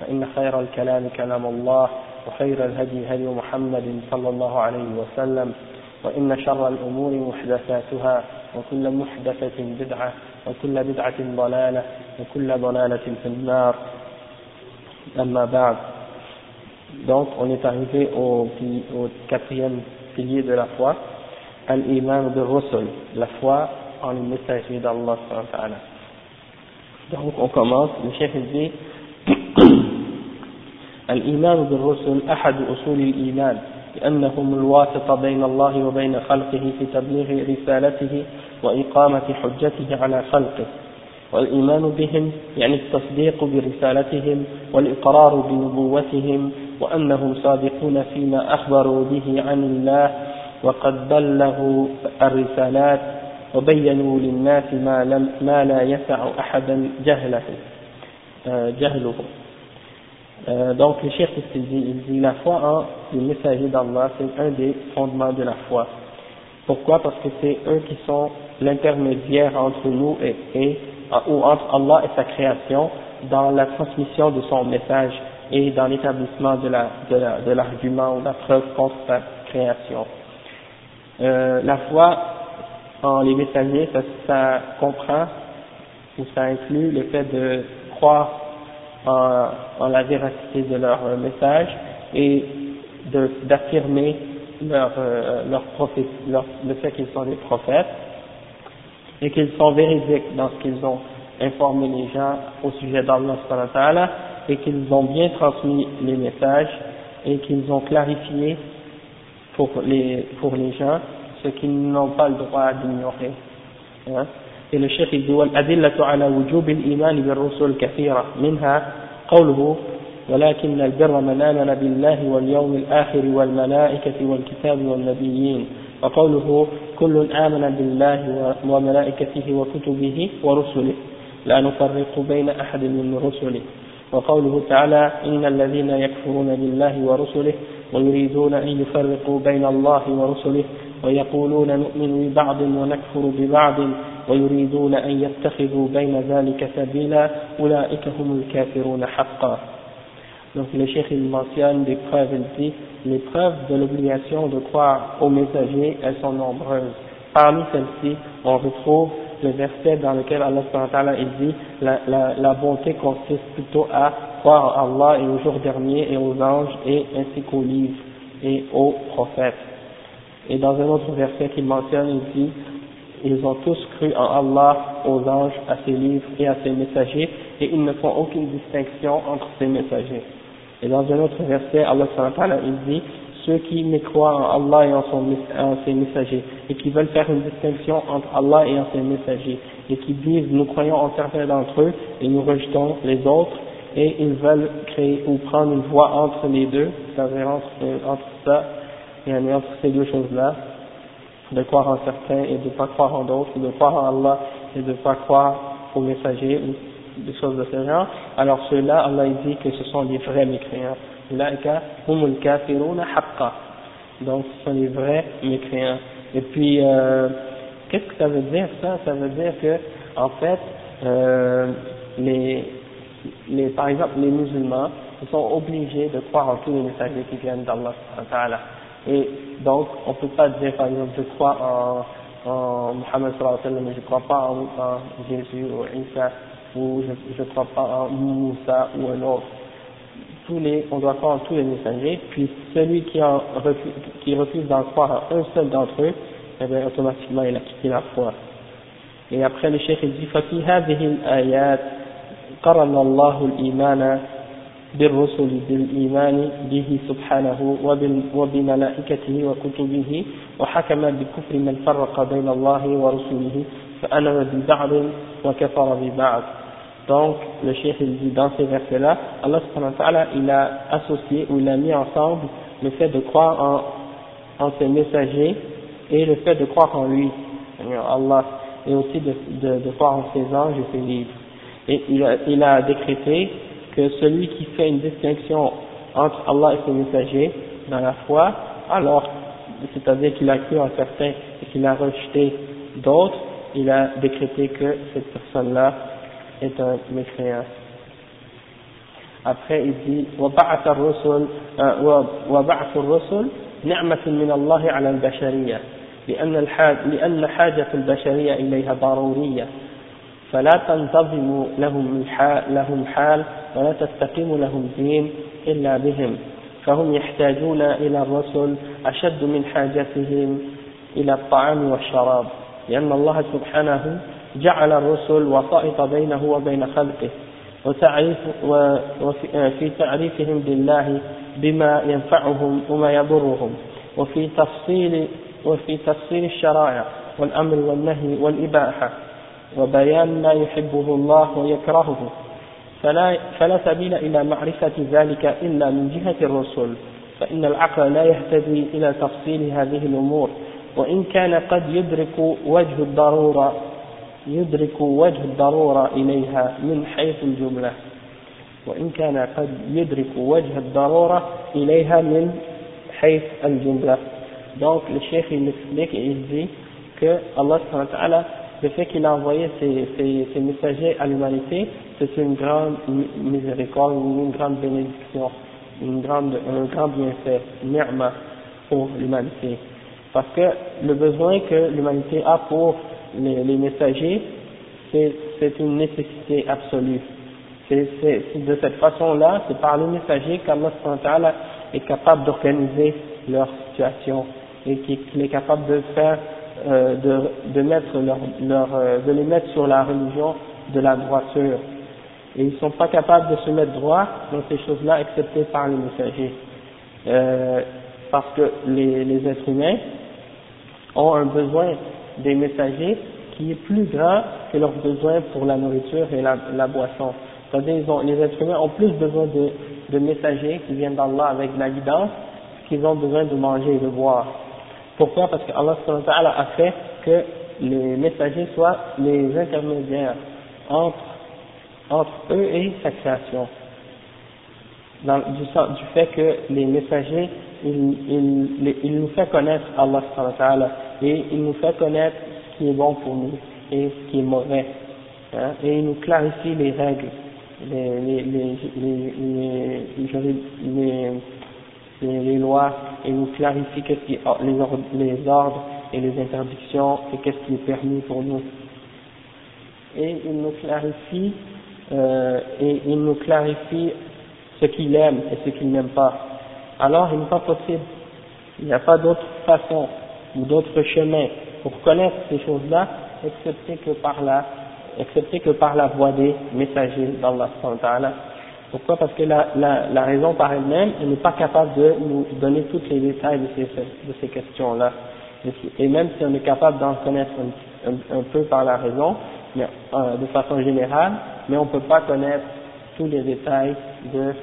فإن خير الكلام كلام الله وخير الهدي هدي محمد صلى الله عليه وسلم وإن شر الأمور محدثاتها وكل محدثة بدعة وكل بدعة ضلالة وكل ضلالة في النار أما بعد Donc, on est arrivé au, au quatrième pilier de la foi, al-iman de Rusul, la foi en les messagers d'Allah. Donc, on commence, le chef dit الإيمان بالرسل أحد أصول الإيمان لأنهم الواسطة بين الله وبين خلقه في تبليغ رسالته وإقامة حجته على خلقه. والإيمان بهم يعني التصديق برسالتهم والإقرار بنبوتهم وأنهم صادقون فيما أخبروا به عن الله وقد بلغوا الرسالات وبينوا للناس ما, لم ما لا يسع أحدا جهله جهله. Euh, donc le chef il dit, la foi en les messagers d'Allah c'est un des fondements de la foi. Pourquoi? Parce que c'est eux qui sont l'intermédiaire entre nous et, ou entre Allah et sa création dans la transmission de son message et dans l'établissement de la de l'argument la, ou la preuve contre sa création. Euh, la foi en les messagers, ça, ça comprend ou ça inclut le fait de croire en, en, la véracité de leur message et d'affirmer leur, euh, leur, leur, le fait qu'ils sont des prophètes et qu'ils sont véridiques dans ce qu'ils ont informé les gens au sujet d'Allah et qu'ils ont bien transmis les messages et qu'ils ont clarifié pour les, pour les gens ce qu'ils n'ont pas le droit d'ignorer. Hein. Et le chef il dit والأدلة على وجوب الإيمان بالرسل كثيرة. منها قوله ولكن البر من آمن بالله واليوم الآخر والملائكة والكتاب والنبيين وقوله كل آمن بالله وملائكته وكتبه ورسله لا نفرق بين أحد من رسله وقوله تعالى إن الذين يكفرون بالله ورسله ويريدون أن يفرقوا بين الله ورسله ويقولون نؤمن ببعض ونكفر ببعض ويريدون أن يتخذوا بين ذلك سبيلا أولئك هم الكافرون حقا Donc le cheikh il mentionne des preuves, il dit, les preuves de l'obligation de croire aux messagers, elles sont nombreuses. Parmi celles-ci, on retrouve le verset dans lequel Allah il dit, la, la, la bonté consiste plutôt à croire en Allah et au jour dernier et aux anges et ainsi qu'aux livres et aux prophètes. Et dans un autre verset qu'il mentionne, il dit, ils ont tous cru en Allah, aux anges, à ses livres et à ses messagers, et ils ne font aucune distinction entre ces messagers. Et dans un autre verset, Allah il dit, ceux qui ne croient en Allah et en, ses messagers, et qui veulent faire une distinction entre Allah et en ses messagers, et qui disent, nous croyons en certains d'entre eux, et nous rejetons les autres, et ils veulent créer ou prendre une voie entre les deux, c'est-à-dire entre, entre ça, et entre ces deux choses-là, de croire en certains et de ne pas croire en d'autres, de croire en Allah et de ne pas croire aux messagers ou des choses de ce genre, alors ceux-là, Allah dit que ce sont les vrais mécréants. Donc ce sont les vrais mécréants. Et puis, euh, qu'est-ce que ça veut dire ça? Ça veut dire que, en fait, euh, les, les, par exemple, les musulmans, sont obligés de croire en tous les messagers qui viennent d'Allah. Et donc, on ne peut pas dire, par exemple, je crois en, en Muhammad sallallahu alayhi wa sallam, mais je ne crois pas en, en, Jésus ou Isa, ou je ne crois pas en Moussa ou un autre. tous les, on doit croire en tous les messagers, puis celui qui, en refuse, qui refuse d'en croire en un seul d'entre eux, eh bien, automatiquement il a quitté la foi. Et après le cheikh il dit ففي هذه الآيات قرن الله الإيمان بالرسل بالإيمان به سبحانه وبملائكته وكتبه وحكم بكفر من فرق بين الله ورسله فأنا ببعض وكفر ببعض Donc, le cheikh il dit dans ces versets-là, Allah subhanahu wa ta'ala, il a associé ou il a mis ensemble le fait de croire en, en ses messagers et le fait de croire en lui, Allah, et aussi de, de, de croire en ses anges et ses livres. Et il a, il a décrété que celui qui fait une distinction entre Allah et ses messagers dans la foi, alors, c'est-à-dire qu'il a cru en certains et qu'il a rejeté d'autres, il a décrété que cette personne-là est un mécréant. Après, il dit وبعث الرسل وبعث الرسل نعمة من الله على البشرية لأن الحاج لأن حاجة البشرية إليها ضرورية فلا تنتظم لهم الحال لهم حال ولا تستقيم لهم دين إلا بهم. فهم يحتاجون إلى الرسل أشد من حاجتهم إلى الطعام والشراب لأن الله سبحانه جعل الرسل وسائط بينه وبين خلقه وتعريف وفي تعريفهم بالله بما ينفعهم وما يضرهم وفي تفصيل وفي تفصيل الشرائع والأمر والنهي والإباحة. وبيان ما يحبه الله ويكرهه. فلا, فلا سبيل إلى معرفة ذلك إلا من جهة الرسل. فإن العقل لا يهتدي إلى تفصيل هذه الأمور. وإن كان قد يدرك وجه الضرورة يدرك وجه الضرورة إليها من حيث الجملة. وإن كان قد يدرك وجه الضرورة إليها من حيث الجملة. Donc le chef il explique et il dit que Allah le fait qu'il a envoyé ses, messagers à l'humanité c'est une grande miséricorde une grande bénédiction une grande, un grand bienfait ni'ma pour l'humanité parce que le besoin que l'humanité a pour les, les messagers, c'est une nécessité absolue. C'est de cette façon-là, c'est par les messagers qu'Allah est capable d'organiser leur situation et qu'il est capable de faire, euh, de, de mettre leur, leur euh, de les mettre sur la religion de la droiture. Et ils ne sont pas capables de se mettre droit dans ces choses-là, excepté par les messagers. Euh, parce que les, les êtres humains ont un besoin des messagers qui est plus grand que leurs besoins pour la nourriture et la, la boisson. C'est-à-dire les êtres humains ont plus besoin de, de messagers qui viennent d'Allah avec la guidance qu'ils ont besoin de manger et de boire. Pourquoi Parce que Allah a fait que les messagers soient les intermédiaires entre, entre eux et sa création. Du, fait que les messagers, ils, ils, ils nous font connaître Allah et il nous fait connaître ce qui est bon pour nous et ce qui est mauvais. Hein, et il nous clarifie les règles, les, les, les, les, les lois, et nous clarifie qu'est-ce qui, les, ordres, les ordres et les interdictions et qu'est-ce qui est permis pour nous. Et il nous clarifie, euh, et il nous clarifie ce qu'il aime et ce qu'il n'aime pas. Alors il n'est pas possible, il n'y a pas d'autre façon ou d'autres chemins pour connaître ces choses-là, excepté que par la, excepté que par la voie des messagers d'Allah Pourquoi? Parce que la, raison par elle-même, elle n'est pas capable de nous donner tous les détails de ces, questions-là. Et même si on est capable d'en connaître un, peu par la raison, mais, euh, de façon générale, mais on ne peut pas connaître tous les détails de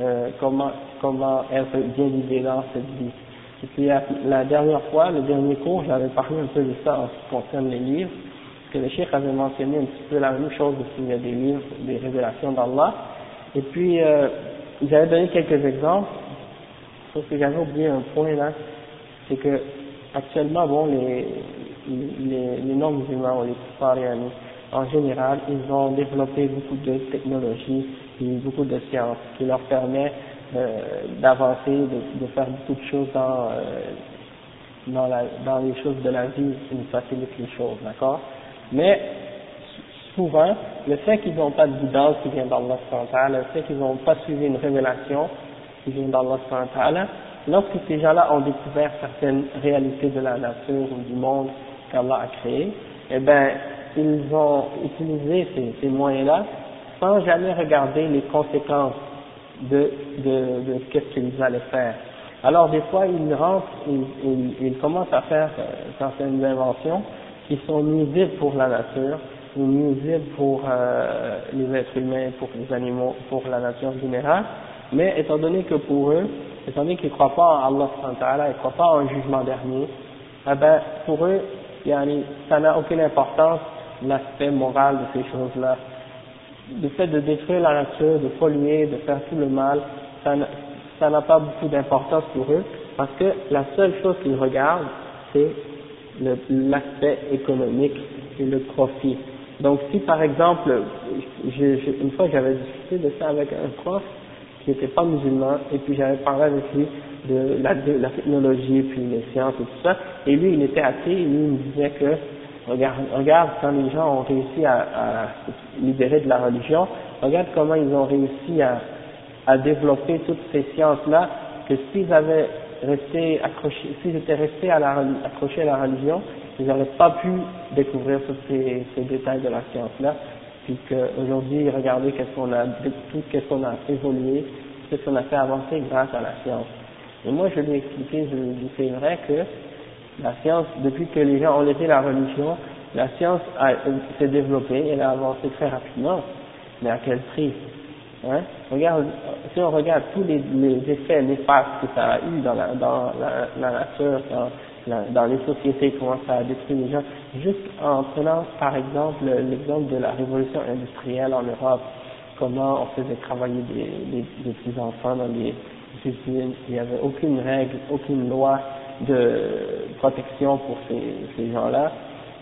euh, comment, comment être bien guidé dans cette vie. Et puis la, dernière fois, le dernier cours, j'avais parlé un peu de ça en ce qui concerne les livres, que le cheikh avait mentionné un petit peu la même chose il y a des livres, des révélations d'Allah. Et puis, euh, j'avais donné quelques exemples, sauf que j'avais oublié un point là, c'est que actuellement, bon, les, les, les non-musulmans, les kuffarianis, en général, ils ont développé beaucoup de technologies et beaucoup de sciences qui leur permet euh, d'avancer, de, de, faire beaucoup de choses dans, euh, dans, la, dans les choses de la vie nous facilitent les choses, d'accord? Mais souvent, le fait qu'ils n'ont pas de guidance qui vient d'Allah, le fait qu'ils n'ont pas suivi une révélation qui vient d'Allah, lorsque ces gens-là ont découvert certaines réalités de la nature ou du monde qu'Allah a créé, eh ben, ils ont utilisé ces, moyens-là sans jamais regarder les conséquences de, de, de ce qu'ils allaient faire. Alors des fois, ils rentrent, ils, ils, commencent à faire euh, certaines inventions qui sont nuisibles pour la nature, ou nuisibles pour euh, les êtres humains, pour les animaux, pour la nature générale, mais étant donné que pour eux, étant donné qu'ils ne croient pas en Allah, ils ne croient pas en jugement dernier, eh ben, pour eux, ça n'a aucune importance l'aspect moral de ces choses-là. Le fait de détruire la nature, de polluer, de faire tout le mal, ça n'a pas beaucoup d'importance pour eux, parce que la seule chose qu'ils regardent, c'est l'aspect économique et le profit. Donc si par exemple, une fois j'avais discuté de ça avec un prof qui n'était pas musulman, et puis j'avais parlé avec lui de la, de la, technologie, puis les sciences et tout ça, et lui il était athée, lui il me disait que regarde, regarde quand les gens ont réussi à, à se libérer de la religion, regarde comment ils ont réussi à, à développer toutes ces sciences-là, que s'ils avaient resté accrochés, s'ils étaient restés à la, accrochés à la religion, ils n'auraient pas pu découvrir tous ces, ces détails de la science-là, puis qu'aujourd'hui, regardez qu'est-ce qu'on a, tout qu'est-ce qu'on a évolué, qu'est-ce qu'on a fait avancer grâce à la science. Et moi, je lui ai expliqué, je lui ai dit, c'est vrai que la science, depuis que les gens ont laissé la religion, la science s'est développée, elle a avancé très rapidement, mais à quel prix Hein? Regarde, si on regarde tous les, les, effets néfastes que ça a eu dans la, dans la, la nature, dans, les sociétés, comment ça a détruit les gens, juste en prenant par exemple l'exemple de la révolution industrielle en Europe, comment on faisait travailler des, des, des petits enfants dans les usines, il n'y avait aucune règle, aucune loi de protection pour ces, ces gens-là.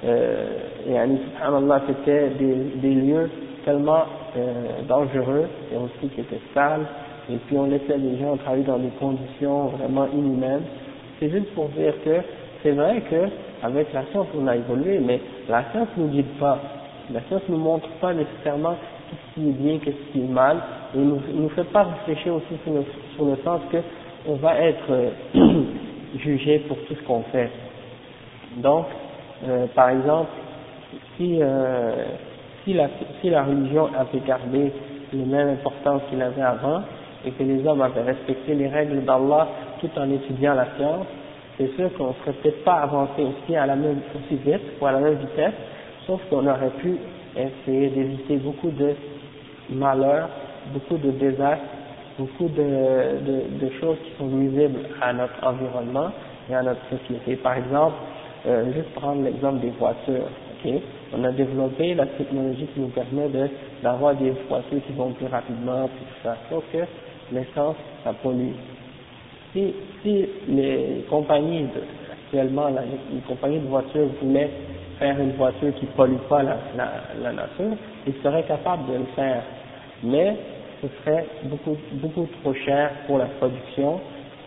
Euh, et subhanallah, c'était des, des lieux tellement euh, dangereux et aussi qui était sale, et puis on laissait les gens travailler dans des conditions vraiment inhumaines. C'est juste pour dire que c'est vrai que avec la science on a évolué, mais la science nous guide pas. La science nous montre pas nécessairement ce qui est bien, ce qui est mal, et nous, nous fait pas réfléchir aussi sur le, sur le sens que on va être euh, jugé pour tout ce qu'on fait. Donc, euh, par exemple, si euh, si la, si la religion avait gardé la même importance qu'il avait avant et que les hommes avaient respecté les règles d'Allah tout en étudiant la science, c'est sûr qu'on ne serait peut-être pas avancé aussi à la même aussi vite ou à la même vitesse, sauf qu'on aurait pu essayer d'éviter beaucoup de malheurs, beaucoup de désastres, beaucoup de, choses qui sont nuisibles à notre environnement et à notre société. Par exemple, euh, juste prendre l'exemple des voitures. On a développé la technologie qui nous permet d'avoir des voitures qui vont plus rapidement, tout ça. Sauf que l'essence, ça pollue. Si, si les compagnies, de, actuellement, les compagnies de voitures voulaient faire une voiture qui ne pollue pas la, la, la nature, ils seraient capables de le faire. Mais ce serait beaucoup, beaucoup trop cher pour la production.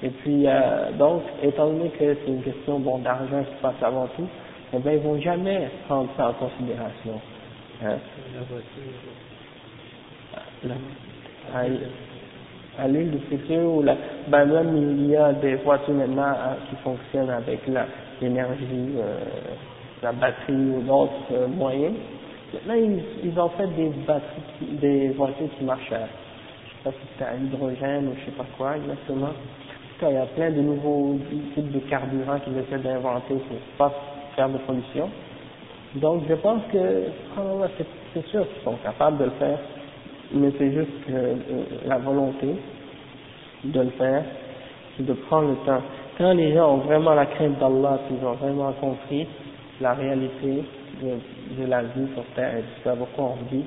Et puis, euh, donc, étant donné que c'est une question bon, d'argent qui passe avant tout, eh bien, ils vont jamais prendre ça en considération. Hein? La voiture. À, l'île du futur, ou la, ben même il y a des voitures maintenant hein, qui fonctionnent avec l'énergie, euh, la batterie ou d'autres euh, moyens. Maintenant, ils, ont fait des batteries, des voitures qui marchent à, je sais pas si c'est à l'hydrogène ou je sais pas quoi exactement. Cas, il y a plein de nouveaux types de carburants qu'ils essaient d'inventer pour pas faire de pollution. Donc je pense que c'est sûr qu'ils sont capables de le faire, mais c'est juste euh, la volonté de le faire, de prendre le temps. Quand les gens ont vraiment la crainte d'Allah, ils ont vraiment compris la réalité de, la vie sur terre et de ce pourquoi on vit,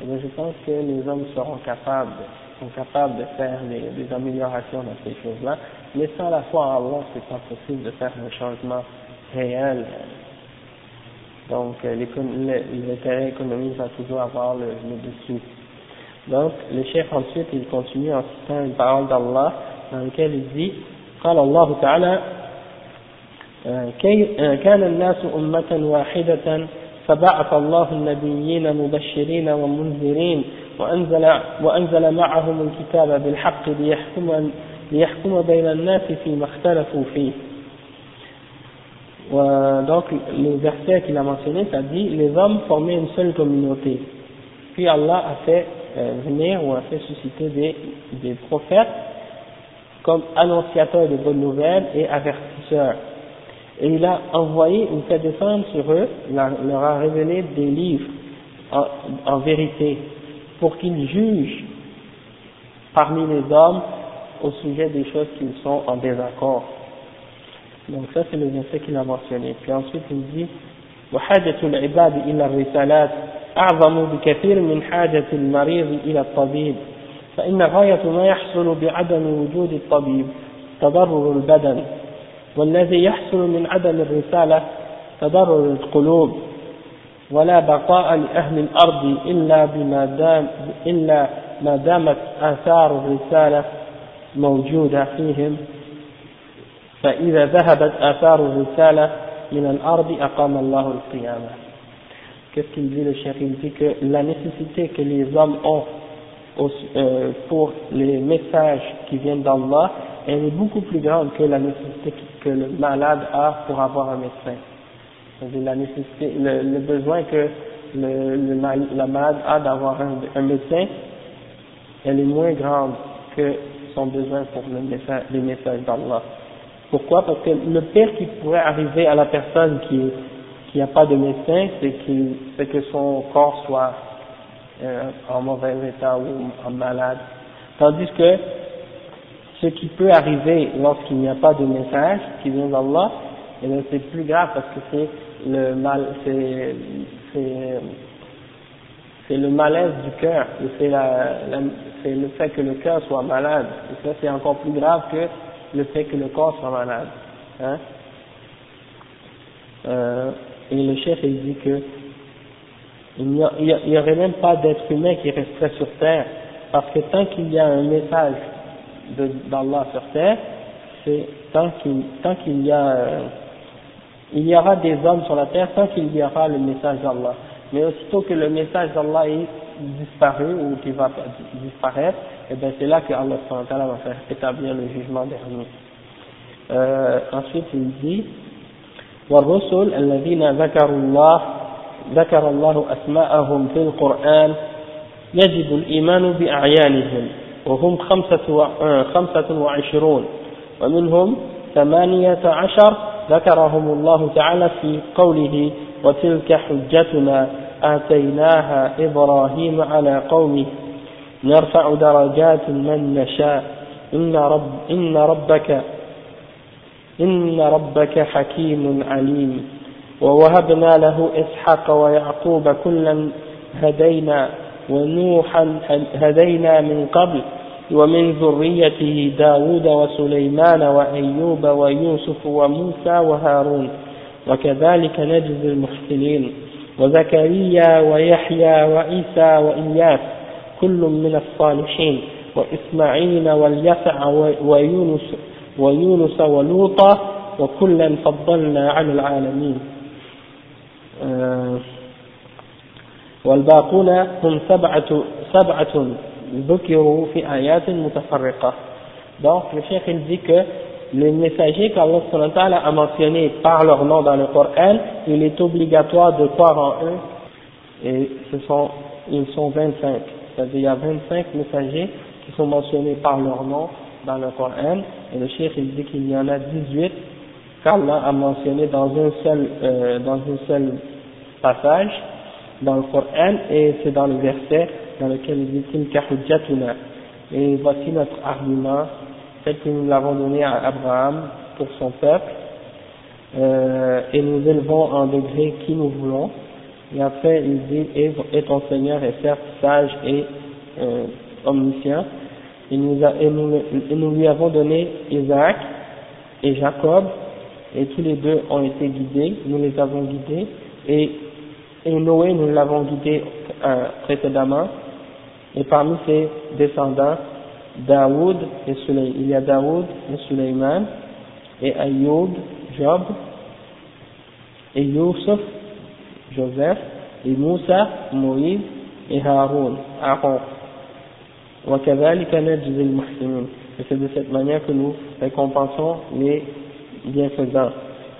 eh je pense que les hommes seront capables, sont capables de faire des, améliorations dans ces choses-là, mais sans la foi en Allah, c'est pas possible de faire un changement réel. Donc, euh, l'intérêt économique va toujours avoir le, le, dessus. Donc, le chef ensuite, il continue en citant une parole d'Allah dans laquelle il dit, قال الله تعالى كان الناس أمة واحدة فبعث الله النبيين مبشرين ومنذرين وأنزل, وأنزل معهم الكتاب بالحق ليحكم, ليحكم بين الناس فيما اختلفوا فيه ودوك الذي ذكرته في المسؤولية قال les hommes formaient une seule communauté. Puis euh, venir ou a fait susciter des, des prophètes comme annonciateurs de bonnes nouvelles et avertisseurs. Et il a envoyé ou fait descendre sur eux, leur a révélé des livres en, en vérité pour qu'ils jugent parmi les hommes au sujet des choses qui sont en désaccord. Donc ça c'est le verset qu'il a mentionné. Puis ensuite il dit وحاجة العباد إلى الرسالات أعظم بكثير من حاجة المريض إلى الطبيب فإن غاية ما يحصل بعدم وجود الطبيب تضرر البدن والذي يحصل من عدم الرسالة تضرر القلوب ولا بقاء لأهل الأرض إلا بما دام إلا ما دامت آثار الرسالة موجودة فيهم. فإذا ذهبت آثار الرسالة من الأرض أقام الله القيامة. Qu'est-ce qu'il dit le chef Il dit que la nécessité que les hommes ont euh, pour les messages qui viennent d'Allah, elle est beaucoup plus grande que la nécessité que le malade a pour avoir un médecin. C'est-à-dire la nécessité, le, besoin que le, la malade a d'avoir un, médecin, elle est moins grande que son besoin pour le message, les messages d'Allah. Pourquoi? Parce que le pire qui pourrait arriver à la personne qui qui n'a pas de médecin, c'est que son corps soit euh, en mauvais état ou en malade. Tandis que ce qui peut arriver lorsqu'il n'y a pas de message qui vient d'Allah, eh c'est plus grave parce que c'est le mal, c'est c'est le malaise du cœur, c'est le fait que le cœur soit malade. Et ça c'est encore plus grave que le fait que le corps soit malade. Hein? Euh, et le chef il dit que il n'y aurait même pas d'être humain qui resterait sur terre, parce que tant qu'il y a un message d'Allah sur terre, c'est tant qu'il tant qu'il y a il y aura des hommes sur la terre tant qu'il y aura le message d'Allah. Mais aussitôt que le message d'Allah est disparu ou qu'il va disparaître, et eh bien c'est là que Allah va faire établir le jugement dernier. Euh, ensuite il dit والرسل الذين ذكروا الله ذكر الله أسماءهم في القرآن يجب الإيمان بأعيانهم وهم خمسة, خمسة وعشرون ومنهم ثمانية عشر ذكرهم الله تعالى في قوله وتلك حجتنا آتيناها إبراهيم على قومه نرفع درجات من نشاء إن, رب إن ربك إن ربك حكيم عليم ووهبنا له إسحاق ويعقوب كلا هدينا ونوحا هدينا من قبل ومن ذريته داود وسليمان وأيوب ويوسف وموسى وهارون وكذلك نجزي المحسنين وزكريا ويحيى وعيسى وإياس كل من الصالحين وإسماعيل واليسع ويونس ويونس ولوطا وكلا فضلنا على العالمين والباقون هم سبعة سبعة ذكروا في آيات متفرقة donc le cheikh il dit que les messagers qu'Allah a mentionnés par leur nom dans le Coran, il est obligatoire de croire en eux et ce sont, ils sont 25 c'est-à-dire il y a 25 messagers qui sont mentionnés par leur nom dans le Coran, et le cheikh il dit qu'il y en a 18 qu'Allah a mentionné dans un seul, euh, dans un seul passage dans le Coran, et c'est dans le verset dans lequel il dit. Et voici notre argument, tel que nous l'avons donné à Abraham pour son peuple, euh, et nous élevons en degré qui nous voulons. Et après, il dit, et, ton Seigneur est certes sage et euh, omniscient, et nous, lui avons donné Isaac et Jacob, et tous les deux ont été guidés, nous les avons guidés, et, et Noé, nous l'avons guidé euh, précédemment, et parmi ses descendants, Daoud et il y a Daoud et Suleiman, et Ayoub, Job, et Youssef, Joseph, et Moussa, Moïse, et Haroun, Aaron. وكذلك نجزي المحسنين et c'est de cette manière que nous récompensons les bienfaisants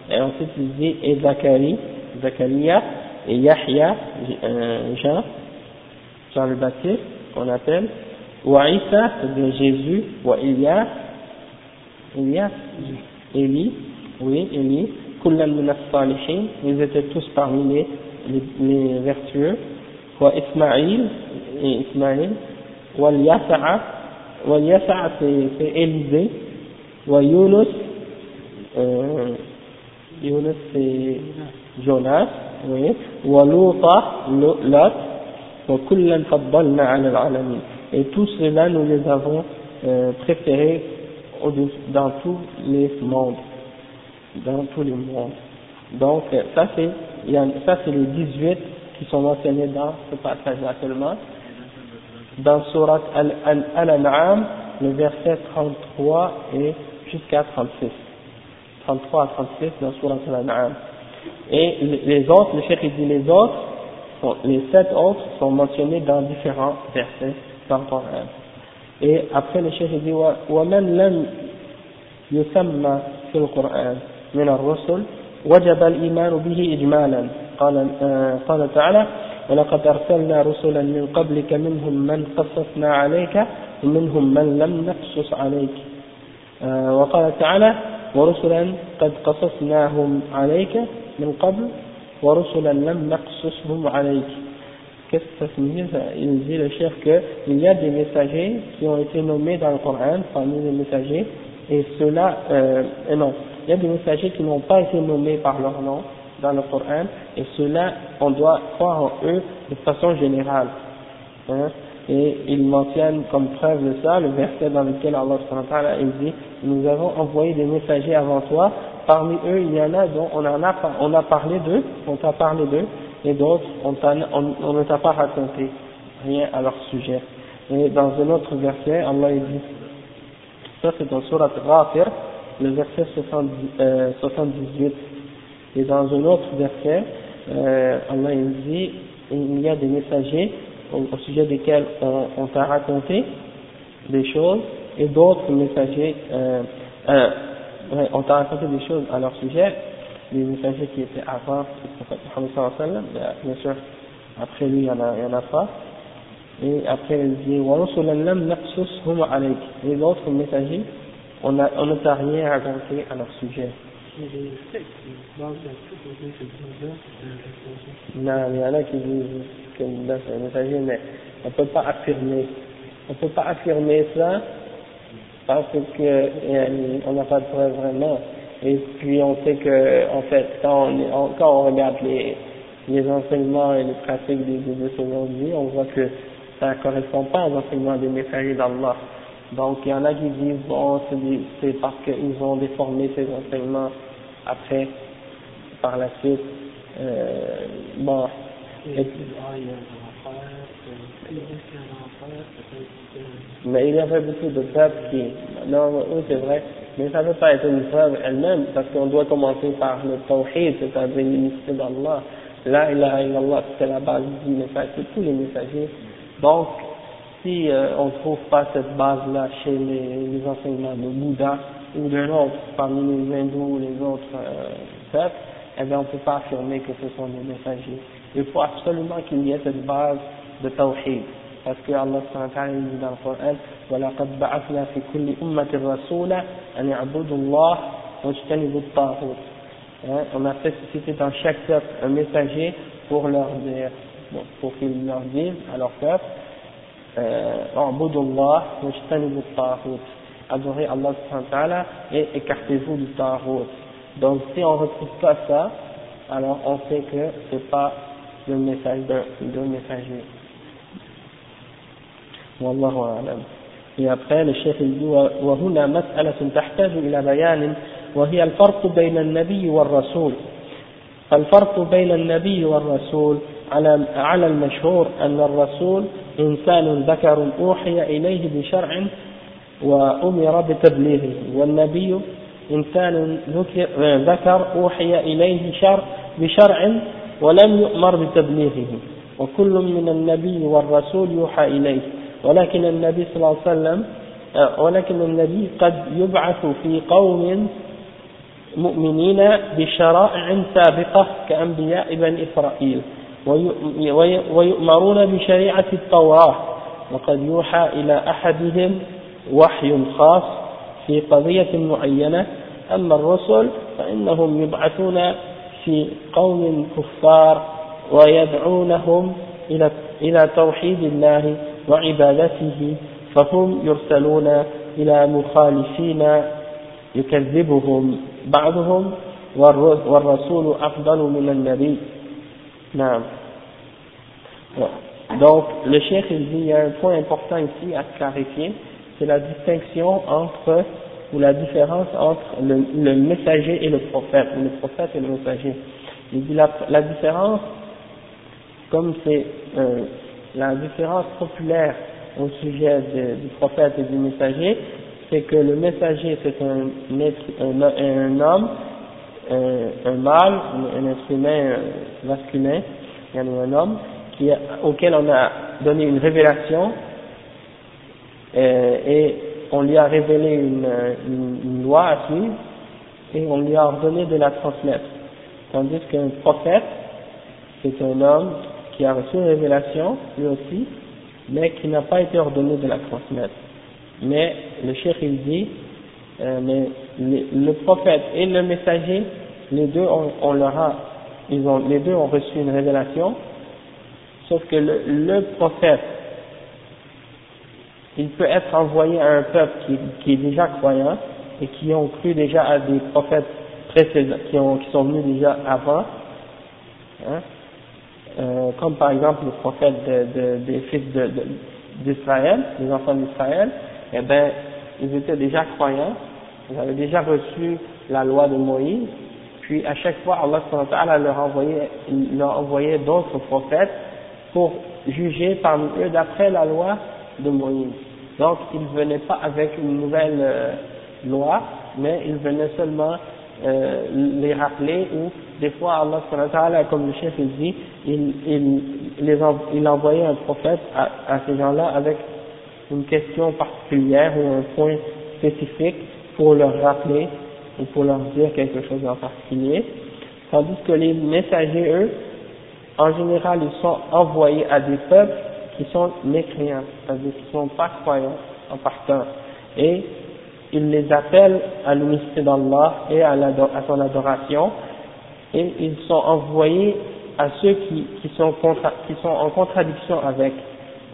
et ensuite il dit et Zacharie Zacharia et Yahya euh, Jean Jean le Baptiste qu'on appelle ou Isa c'est-à-dire Jésus ou Elias Elias Élie oui Élie كلا من الصالحين ils étaient tous parmi les, les, les vertueux ou Ismaïl et Ismaïl واليسع واليسع c'est Élisée ويونس euh, Yunus c'est Jonas oui ولوطا Lot وكلا فضلنا على العالمين et tous ceux-là nous les avons euh, préférés dans tous les mondes dans tous les mondes donc ça c'est ça c'est les 18 qui sont mentionnés dans ce passage-là seulement dans Surat Al-An'am, le verset 33 et jusqu'à 36. 33 à 36 dans Surat Al-An'am. Et les autres, le chef dit les autres, les sept autres sont mentionnés dans différents versets dans le Coran. Et après le chef dit ومن لم يسمى في القرآن من الرسل وجب الإيمان به إجمالا قال, قال تعالى ولقد أرسلنا رسلا من قبلك منهم من قصصنا عليك ومنهم من لم نقصص عليك آه وقال تعالى ورسلا قد قصصناهم عليك من قبل ورسلا لم نقصصهم عليك Qu'est-ce que ça signifie Il dit le chef qu'il y a des messagers qui ont été nommés dans le Coran parmi les messagers et ceux-là, euh, non, il y a des messagers qui n'ont pas été nommés par leur nom dans le Coran, et cela, on doit croire en eux de façon générale. Hein? Et ils mentionnent comme preuve de ça le verset dans lequel Allah dit Nous avons envoyé des messagers avant toi, parmi eux il y en a dont on, en a, on a parlé d'eux, on t'a parlé d'eux, et d'autres on, on, ne t'a pas raconté rien à leur sujet. Et dans un autre verset, Allah dit ça c'est dans Surat Ghafir, le verset 70, euh, 78 et dans un autre verset, euh, Allah il dit il y a des messagers au, sujet desquels on, t'a raconté des choses et d'autres messagers, euh, euh, on t'a raconté des choses à leur sujet, des messagers qui étaient avant le prophète bien sûr, après lui il y en en a pas. Et après il dit Et d'autres messagers, on ne t'a rien raconté à leur sujet. Non, il y en a qui disent que c'est un messager, mais on ne peut pas affirmer. On ne peut pas affirmer ça parce que on n'a pas de preuve vraiment. Et puis on sait que, en fait, quand on, regarde les, les enseignements et les pratiques des des aujourd'hui, on voit que ça ne correspond pas aux enseignements des messagers d'Allah. Donc il y en a qui disent, bon, c'est parce qu'ils ont déformé ces enseignements après, par la suite, euh, bon. mais il y avait beaucoup de preuves qui, non, oui c'est vrai, mais ça ne peut pas être une preuve elle-même, parce qu'on doit commencer par le tawhid, c'est-à-dire l'unité d'Allah. Là, il a illallah, c'est la base du message, c'est tous les messagers. Donc, si euh, on ne trouve pas cette base-là chez les, les enseignements de Bouddha, ou d'un autre parmi les hindous ou les autres euh, peuples, eh bien on ne peut pas affirmer que ce sont des messagers. Il faut absolument qu'il y ait cette base de tawhid. Parce que Allah dit dans le Coran, وَلَقَدْ بَعَثْنَا فِي كُلِّ أُمَّةٍ رَسُولًا أَنْ يَعْبُدُوا اللَّهَ وَاجْتَنِبُوا الطَّاغُوتَ hein, On a fait susciter dans chaque peuple un messager pour leur dire, pour qu'ils leur disent à leur peuple, اعبدوا الله واجتنبوا الطاغوت adorez Allah et écartez-vous du Tarout. Donc si on ne retrouve pas ça, alors on sait que ce n'est pas le message d'un messager. Wallahu a'lam. Et après, le chef il dit وهنا مسألة تحتاج إلى بيان وهي الفرق بين النبي والرسول فالفرق بين النبي والرسول على على المشهور أن الرسول إنسان ذكر أوحي إليه بشرع وأمر بتبليغه والنبي إنسان ذكر أوحي إليه شرع بشرع ولم يؤمر بتبليغه. وكل من النبي والرسول يوحى إليه. ولكن النبي صلى الله عليه وسلم آه، ولكن النبي قد يبعث في قوم مؤمنين بشرائع سابقة كأنبياء بني إسرائيل. ويؤمرون بشريعة التوراة. وقد يوحى إلى أحدهم وحي خاص في قضية معينة. أما الرسل فإنهم يبعثون في قوم كفار ويدعونهم إلى إلى توحيد الله وعبادته فهم يرسلون إلى مخالفين يكذبهم بعضهم والرسول أفضل من النبي. نعم. Donc, le cheikh il dit, il y a un point important ici à clarifier, c'est la distinction entre, ou la différence entre le, messager et le prophète, ou le prophète et le messager. Il dit la, la différence, comme c'est euh, la différence populaire au sujet du prophète et du messager, c'est que le messager c'est un, un, homme, un, un mâle, un être humain masculin, un homme, qui, auquel on a donné une révélation euh, et on lui a révélé une, une, loi à suivre et on lui a ordonné de la transmettre. Tandis qu'un prophète, c'est un homme qui a reçu une révélation, lui aussi, mais qui n'a pas été ordonné de la transmettre. Mais le cheikh il dit, euh, mais le, prophète et le messager, les deux on, on leur a, ils ont, les deux ont reçu une révélation, sauf que le, le prophète, il peut être envoyé à un peuple qui, est déjà croyant et qui ont cru déjà à des prophètes précédents, qui, ont, sont venus déjà avant, hein, euh, comme par exemple les prophètes de, de, des fils d'Israël, de, des enfants d'Israël, eh ben, ils étaient déjà croyants, ils avaient déjà reçu la loi de Moïse, puis à chaque fois Allah leur envoyait, leur envoyait d'autres prophètes pour juger parmi eux d'après la loi de Moïse. Donc ils ne venaient pas avec une nouvelle euh, loi, mais ils venaient seulement euh, les rappeler ou des fois Allah comme le chef il dit, il, il, les il envoyait un prophète à, à ces gens-là avec une question particulière ou un point spécifique pour leur rappeler ou pour leur dire quelque chose en particulier, tandis que les messagers, eux, en général, ils sont envoyés à des peuples qui sont mécréants, c'est-à-dire qui ne sont pas croyants en partant. Et ils les appellent à l'unicité d'Allah et à, à, son adoration, et ils sont envoyés à ceux qui, qui, sont, qui sont en contradiction avec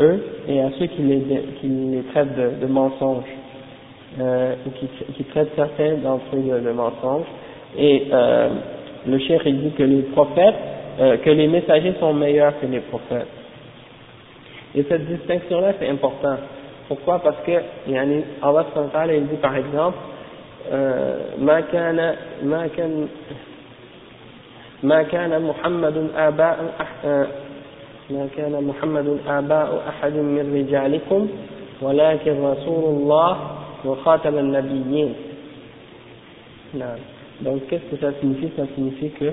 eux et à ceux qui les, qui les traitent de, mensonges, euh, ou qui, traitent certains d'entre eux de, mensonges. Et euh, le cher il dit que les prophètes, euh, que les messagers sont meilleurs que les prophètes. Et cette distinction-là, c'est important. Pourquoi Parce que yani, Allah il dit par exemple, ما كان ما كان ما كان محمد آباء ما كان محمد آباء أحد من رجالكم ولكن رسول الله وخاتم النبيين نعم donc qu'est-ce que ça signifie ça signifie que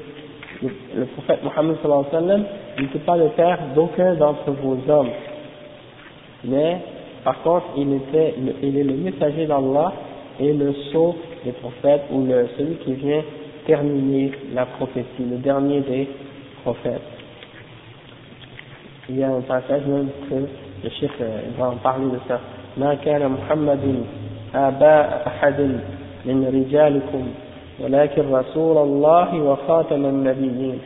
le, prophète Mohammed sallallahu alayhi wa sallam il n'était pas le père d'aucun d'entre vos hommes mais par contre il était il est le messager d'Allah et le sceau des prophètes ou le, celui qui vient terminer la prophétie le dernier des prophètes il y a un passage même que le chef va en parler de ça. ما كان محمد آباء أحد من رجالكم ولكن رسول الله وخاتم النبيين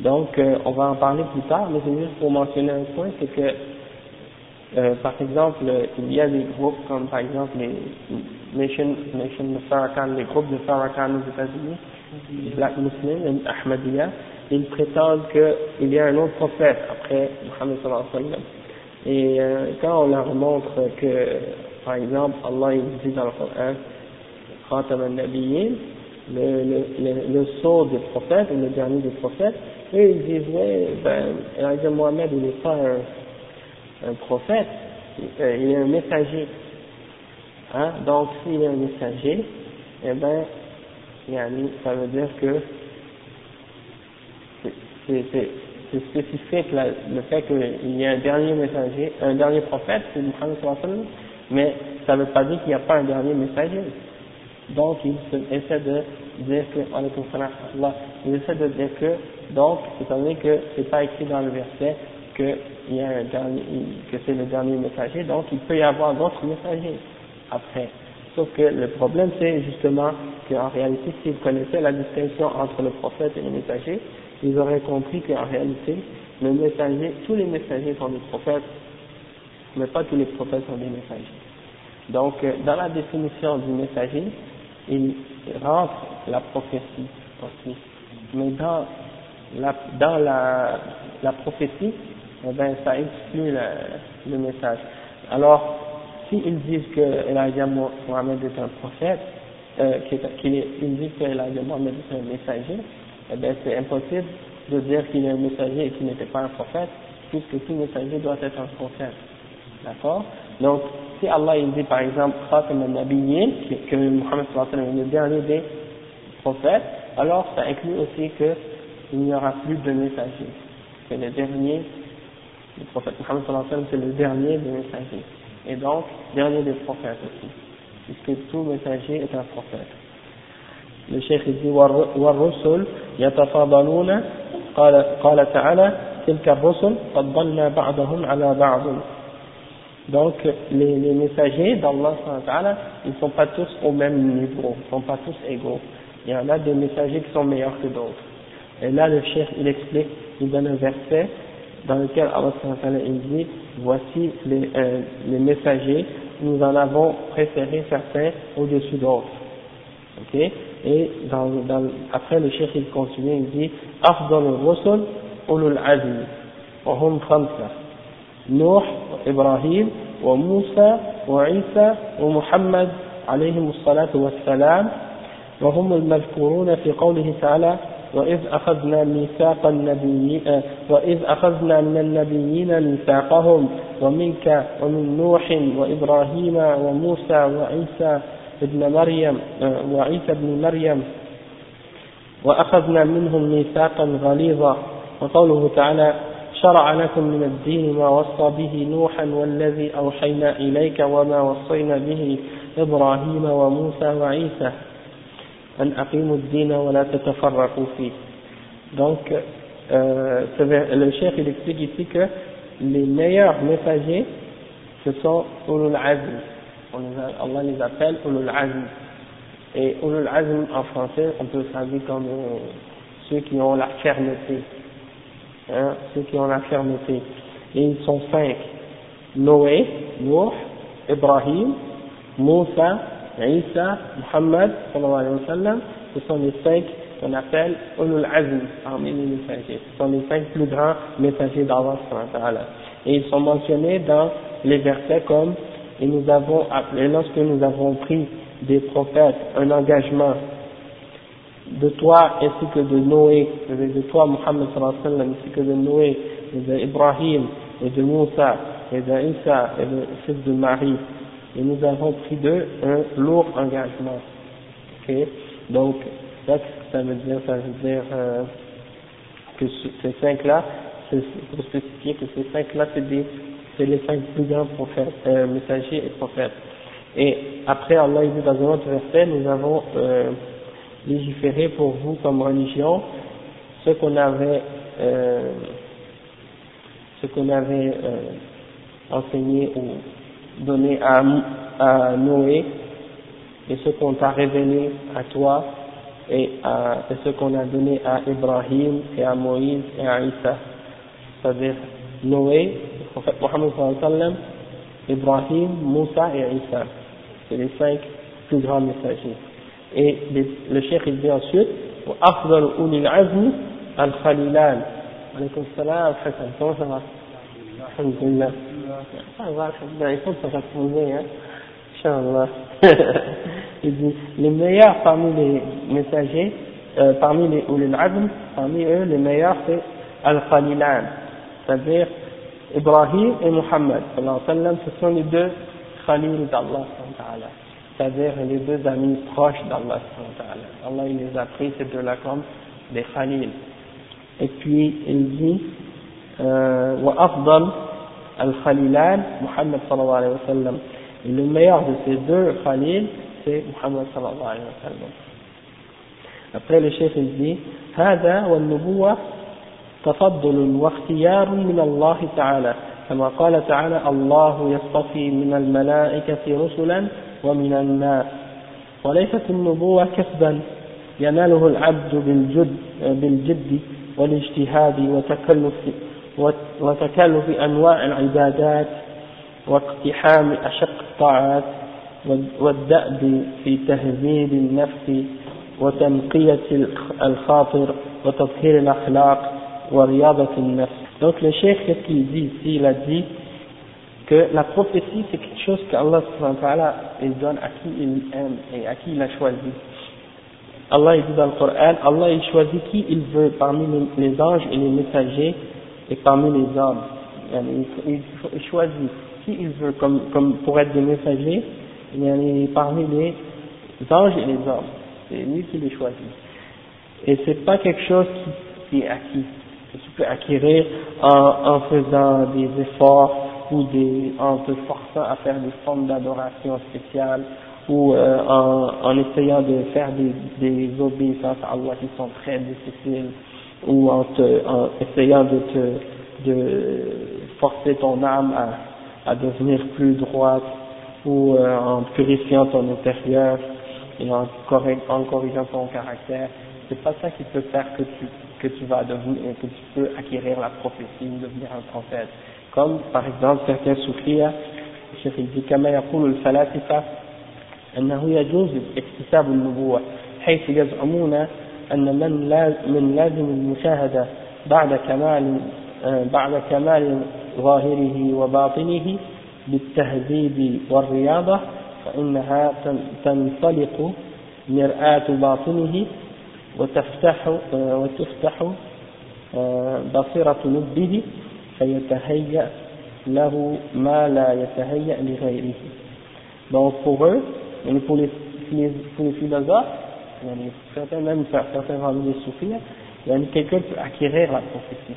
donc euh, on va en parler plus tard mais c'est juste pour mentionner un point c'est que euh, par exemple il y a des groupes comme par exemple les Nation, Nation de Farrakhan les groupes de Farrakhan aux États-Unis les Black Muslims Ahmadiyya ils prétendent qu'il y a un autre prophète après Muhammad sallallahu alayhi wa sallam. Et euh, quand on leur montre que, par exemple, Allah il dit dans le Coran, Khatam al-Nabiyyin, le, le, le, le des prophètes, le dernier des prophètes, eux ils disent, ouais, ben, Elijah Mohammed il n'est pas un, un prophète, euh, il est un messager. Hein? Donc s'il est un messager, eh ben, ça veut dire que c'est spécifique le fait qu'il y a un dernier messager, un dernier prophète, c'est Muhammad mais ça ne veut pas dire qu'il n'y a pas un dernier messager. Donc il essaie de dire que, il essaie de dire que, donc, donné que c'est pas écrit dans le verset que c'est le dernier messager, donc il peut y avoir d'autres messagers après. Sauf que le problème c'est justement qu'en réalité, s'ils connaissaient la distinction entre le prophète et le messager, ils auraient compris qu'en réalité, le messager, tous les messagers sont des prophètes, mais pas tous les prophètes sont des messagers. Donc, euh, dans la définition du messager, il rentre la prophétie aussi. Mais dans la prophétie, eh ben, ça exclut le, message. Alors, s'ils disent que Elijah Mohamed est un prophète, euh, ils disent que Elijah Mohamed est un messager, eh bien, c'est impossible de dire qu'il est un messager et qu'il n'était pas un prophète, puisque tout messager doit être un prophète. D'accord? Donc, si Allah il dit par exemple Khatam al-Nabiyyin, que Muhammad est le dernier des prophètes, alors ça inclut aussi qu'il n'y aura plus de messagers. C'est le dernier, le prophète Muhammad c'est le dernier des messagers. Et donc, dernier des prophètes aussi, puisque tout messager est un prophète. Le cheikh dit والرسل يتفاضلون قال قال تعالى تلك الرسل فضلنا بعضهم على بعض donc les, les messagers d'Allah ils ne sont pas tous au même niveau, ils ne sont pas tous égaux. Il y en a des messagers qui sont meilleurs que d'autres. Et là le chef il explique, il donne un verset dans lequel Allah dit Voici les, euh, les, messagers, nous en avons préféré certains au-dessus d'autres. Okay? Et dans, dans, après le chef il continue, il dit Afdal al-Rusul ulul azmi, wa hum khamsa, Nuh, Ibrahim, wa Musa, wa Isa, wa Muhammad, alayhim salatu wa salam, wa al-madhkuruna fi qawlihi ta'ala وإذ أخذنا ميثاق النبيين وإذ أخذنا من النبيين ميثاقهم ومنك ومن نوح وإبراهيم وموسى وعيسى ابن مريم وعيسى ابن مريم. وأخذنا منهم ميثاقا غليظا. وقوله تعالى شرع لكم من الدين ما وصى به نوحا والذي أوحينا إليك وما وصينا به إبراهيم وموسى وعيسى. Donc euh, le chef il explique ici que les meilleurs messagers ce sont Ulul Azm Allah les appelle Ulul Azm et Ulul Azm en français on peut traduire comme euh, ceux qui ont la fermeté hein, ceux qui ont la fermeté. Et ils sont cinq. Noé, Nuh, Ibrahim, Moussa, Isa, Muhammad, sallallahu alayhi ce sont les cinq qu'on appelle Ulul Azm parmi les messagers. Ce sont les cinq plus grands messagers d'Allah Et ils sont mentionnés dans les versets comme et nous avons, lorsque nous avons pris des prophètes un engagement de toi ainsi que de Noé, de toi Muhammad sallallahu alayhi ainsi que de Noé, et de Ibrahim, et de Moussa, et de Isa, et de fils de Marie. Et nous avons pris d'eux un lourd engagement. Ok? Donc, ça, ça veut dire, ça veut dire euh, que ces cinq-là, c'est pour spécifier que ces cinq-là, c'est les cinq plus grands prophètes, euh, messagers et prophètes. Et après, Allah dit dans un autre verset, nous avons euh, légiférer pour vous comme religion ce qu'on avait euh, ce qu'on avait enseigné ou donné à, à Noé et ce qu'on t'a révélé à toi et, à, et ce qu'on a donné à Ibrahim et à Moïse et à Isa c'est-à-dire Noé, le prophète Mohammed sallam, Ibrahim, Moussa et Isa c'est les cinq plus grands messagers et le cheikh il dit ensuite وأفضل أولي العزم الخليلان عليكم السلام حسن comment ça va Alhamdulillah il faut se reposer hein Inch'Allah il dit les meilleurs parmi les messagers euh, parmi les Azm parmi eux les meilleurs c'est Al-Khalilan c'est-à-dire Ibrahim et Muhammad ce sont les deux Khalil d'Allah c'est-à-dire les deux amis proches d'Allah. Allah il les a pris ces deux-là comme des khalil. Et puis il dit euh, الخليلان محمد صلى الله عليه وسلم et le meilleur de ces deux khalil c'est Muhammad صلى الله عليه وسلم après le chef il dit هذا والنبوة تفضل واختيار من الله تعالى كما قال تعالى الله يصطفي من الملائكة رسلا ومن الناس وليست النبوة كسبا يناله العبد بالجد, بالجد والاجتهاد وتكلف, وتكلف أنواع العبادات واقتحام أشق الطاعات والدأب في تهذيب النفس وتنقية الخاطر وتطهير الأخلاق ورياضة النفس Donc le cheikh, qu'est-ce qu'il dit ici Il a dit que la prophétie, c'est quelque chose qu'Allah il donne à qui il aime et à qui il a choisi. Allah il dit dans le Coran, Allah il choisit qui il veut parmi les anges et les messagers et parmi les hommes. Il choisit qui il veut comme, pour être des messagers et parmi les anges et les hommes. C'est lui qui les choisit. Et c'est pas quelque chose qui, est acquis que tu peux acquérir en, faisant des efforts ou en te forçant à faire des formes d'adoration spéciales ou euh, en, en, essayant de faire des, des obéissances à Allah qui sont très difficiles ou en, te, en essayant de te de forcer ton âme à, à devenir plus droite ou euh, en purifiant ton intérieur et en, en corrigeant ton caractère. C'est pas ça qui peut faire que tu que tu vas devenir, que tu peux acquérir la prophétie ou devenir un prophète. Comme par exemple certains soufis, الشيخ يقول كما يقول الفلاسفة أنه يجوز اكتساب النبوة حيث يزعمون أن من من لازم المشاهدة بعد كمال بعد كمال ظاهره وباطنه بالتهذيب والرياضة فإنها تنطلق مرآة باطنه وتفتح وتفتح بصيرة لبه فيتهيأ له ما لا يتهيأ لغيره. Donc pour eux pour les, pour les philosophes certains même certains parmi les soufis quelqu'un peut acquérir la prophétie.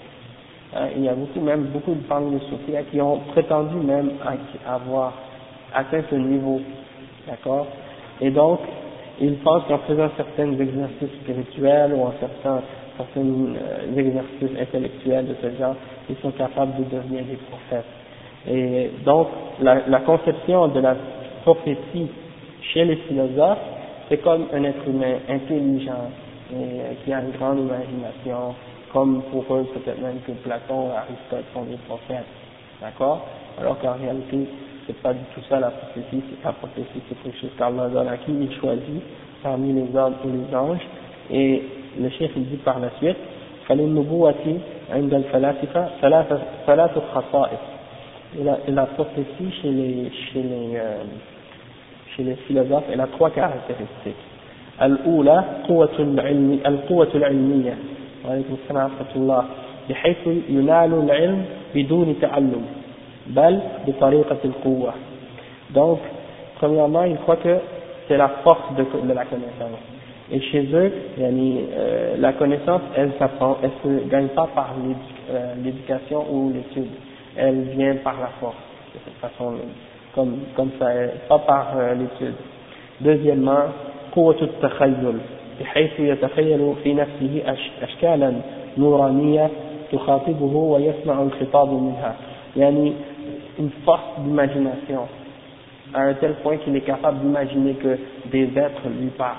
Hein, il y a beaucoup même beaucoup de parmi les soufis qui ont prétendu même avoir atteint ce niveau. D'accord? Et donc ils pensent qu'en faisant certains exercices spirituels ou en certains, certains euh, exercices intellectuels de ce genre, ils sont capables de devenir des prophètes. Et donc, la, la conception de la prophétie chez les philosophes, c'est comme un être humain intelligent et euh, qui a une grande imagination, comme pour eux peut-être même que Platon et Aristote sont des prophètes, d'accord Alors qu'en réalité, c'est pas du tout ça la prophétie, c'est la prophétie, c'est quelque chose qu'Allah donne à qui il choisit parmi les hommes et les anges. Et le chef il dit par la suite, فللنبوة عند الفلاسفة ثلاثة ثلاث خصائص. Et la, et la prophétie chez les, chez les, euh, chez les philosophes, elle a trois caractéristiques. الأولى قوة العلم القوة العلمية وعليكم السلام ورحمة الله بحيث ينال العلم بدون تعلم bal de tariqat al Donc, premièrement, il croit que c'est la force de, de, la connaissance. Et chez eux, euh, la connaissance, elle s'apprend, elle se gagne pas par euh, l'éducation ou l'étude, elle vient par la force, de cette façon, comme, comme ça, pas par euh, l'étude. Deuxièmement, قوة التخيل بحيث يتخيل في نفسه أشكالا نورانية تخاطبه ويسمع الخطاب منها يعني une force d'imagination, à un tel point qu'il est capable d'imaginer que des êtres lui parlent,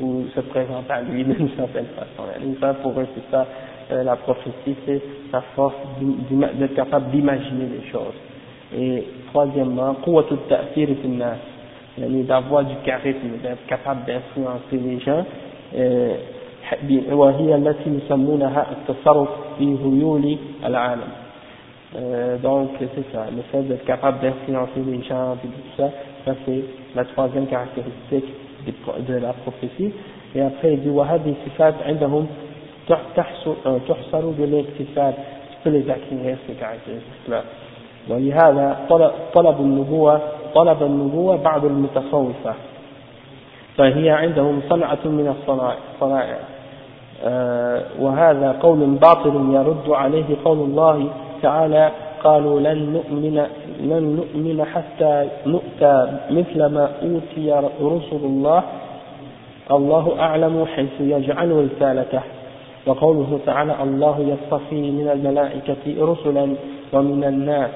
ou se présentent à lui d'une certaine façon. Ça, pour eux, c'est ça, euh, la prophétie, c'est sa force d'être capable d'imaginer les choses. Et troisièmement, d'avoir du charisme, d'être capable d'influencer les gens, وهي التي يسمونها التصرف في هيول العالم euh, donc c'est ça, le fait d'être capable d'influencer les gens et tout ça, ça c'est la troisième caractéristique de la prophétie. Et après il dit وهذه صفات عندهم تحصل بالاكتساب tu peux les acquérir ces caractéristiques-là. ولهذا طلب النبوة طلب النبوة بعض المتصوفة. فهي عندهم صنعة من الصنائع وهذا قول باطل يرد عليه قول الله تعالى قالوا لن نؤمن لن نؤمن حتى نؤتى مثل ما أوتي رسل الله. الله أعلم حيث يجعل رسالته. وقوله تعالى الله يصطفي من الملائكة رسلا ومن الناس.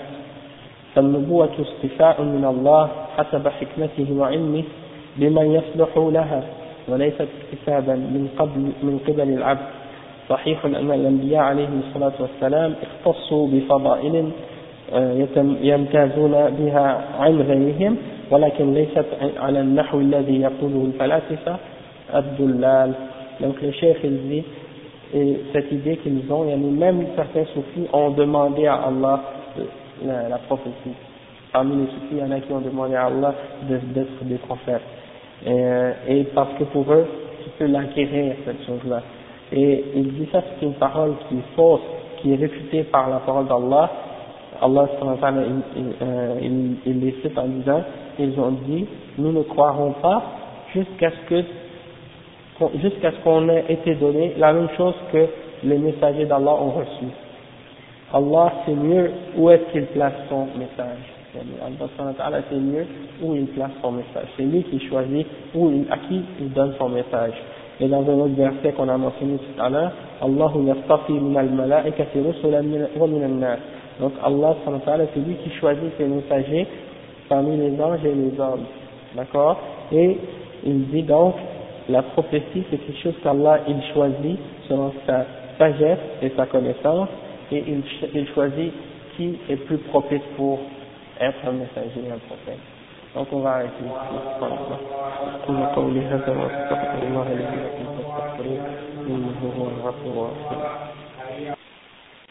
فالنبوة استفاء من الله حسب حكمته وعلمه بمن يصلح لها وليست اكتسابا من قبل من قبل العبد. صحيح أن الأنبياء عليهم الصلاة والسلام اختصوا بفضائل آه، يمتازون بها عن غيرهم ولكن ليست على النحو الذي يقوله الفلاسفة الدلال. Donc le chef il dit et cette idée qu'ils ont même certains soufis ont demandé à Allah la, prophétie. Parmi les soufis il y en a qui ont demandé à Allah d'être des prophètes. Et, euh, et parce que pour eux tu peux l'acquérir cette chose là et il dit ça c'est une parole qui est fausse qui est réfutée par la parole d'Allah. Allah il, euh, il, il les cite en disant ils ont dit nous ne croirons pas jusqu'à ce jusqu'à ce qu'on ait été donné la même chose que les messagers d'Allah ont reçu. Allah sait mieux où est-ce qu'il place son message. Allah sait mieux où il place son message. C'est lui qui choisit où il, à qui il donne son message. Et dans un autre verset qu'on a mentionné tout à l'heure, Allah. Donc Allah c'est lui qui choisit ses messagers parmi les anges et les hommes. D'accord? Et il dit donc la prophétie, c'est quelque chose qu'Allah il choisit selon sa sagesse et sa connaissance, et il, il choisit qui est plus propice pour être un messager et un prophète. Donc on va arrêter ici.